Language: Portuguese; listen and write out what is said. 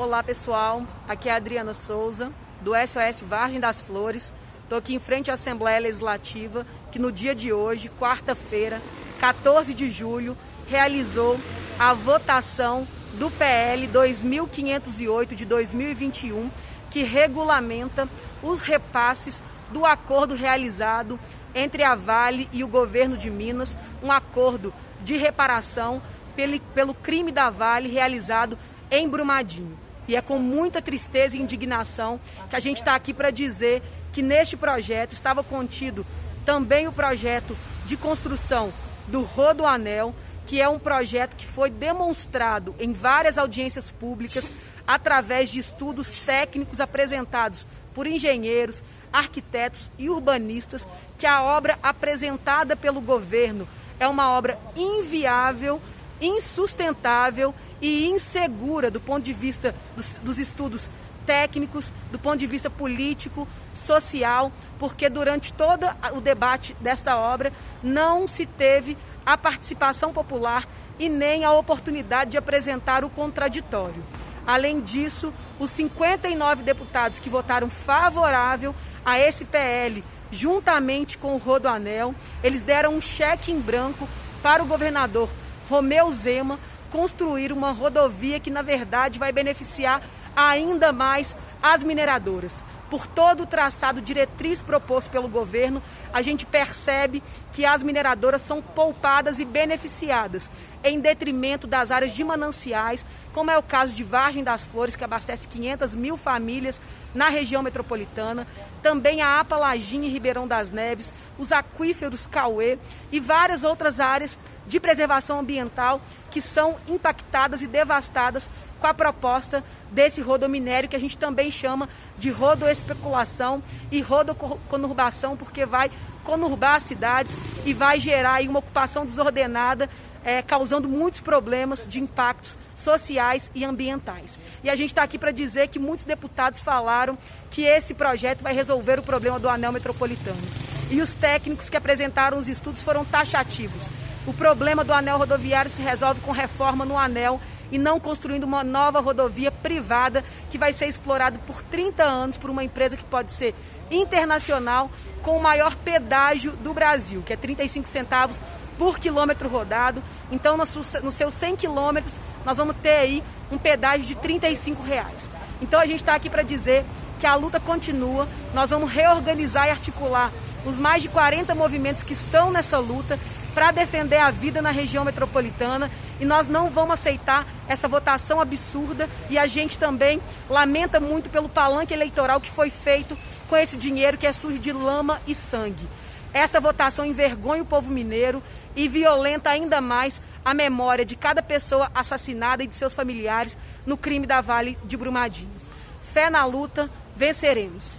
Olá pessoal, aqui é a Adriana Souza, do SOS Vargem das Flores. Estou aqui em frente à Assembleia Legislativa, que no dia de hoje, quarta-feira, 14 de julho, realizou a votação do PL 2508 de 2021, que regulamenta os repasses do acordo realizado entre a Vale e o governo de Minas, um acordo de reparação pelo, pelo crime da Vale realizado em Brumadinho. E é com muita tristeza e indignação que a gente está aqui para dizer que neste projeto estava contido também o projeto de construção do Rodoanel, que é um projeto que foi demonstrado em várias audiências públicas através de estudos técnicos apresentados por engenheiros, arquitetos e urbanistas, que a obra apresentada pelo governo é uma obra inviável, insustentável e insegura do ponto de vista dos, dos estudos técnicos, do ponto de vista político, social, porque durante todo o debate desta obra não se teve a participação popular e nem a oportunidade de apresentar o contraditório. Além disso, os 59 deputados que votaram favorável a esse PL, juntamente com o Rodoanel, eles deram um cheque em branco para o governador Romeu Zema construir uma rodovia que, na verdade, vai beneficiar ainda mais as mineradoras. Por todo o traçado diretriz proposto pelo governo, a gente percebe que as mineradoras são poupadas e beneficiadas, em detrimento das áreas de mananciais, como é o caso de Vargem das Flores, que abastece 500 mil famílias na região metropolitana, também a Apalagim e Ribeirão das Neves, os aquíferos Cauê e várias outras áreas de preservação ambiental que são impactadas e devastadas com a proposta desse rodominério que a gente também chama de rodoespeculação e rodoconurbação, porque vai conurbar as cidades e vai gerar uma ocupação desordenada, é, causando muitos problemas de impactos sociais e ambientais. E a gente está aqui para dizer que muitos deputados falaram que esse projeto vai resolver o problema do anel metropolitano. E os técnicos que apresentaram os estudos foram taxativos. O problema do anel rodoviário se resolve com reforma no anel e não construindo uma nova rodovia privada que vai ser explorada por 30 anos por uma empresa que pode ser internacional com o maior pedágio do Brasil, que é 35 centavos por quilômetro rodado. Então, nos seus 100 quilômetros, nós vamos ter aí um pedágio de 35 reais. Então, a gente está aqui para dizer que a luta continua, nós vamos reorganizar e articular os mais de 40 movimentos que estão nessa luta para defender a vida na região metropolitana e nós não vamos aceitar essa votação absurda e a gente também lamenta muito pelo palanque eleitoral que foi feito com esse dinheiro que é sujo de lama e sangue. Essa votação envergonha o povo mineiro e violenta ainda mais a memória de cada pessoa assassinada e de seus familiares no crime da Vale de Brumadinho. Fé na luta, venceremos.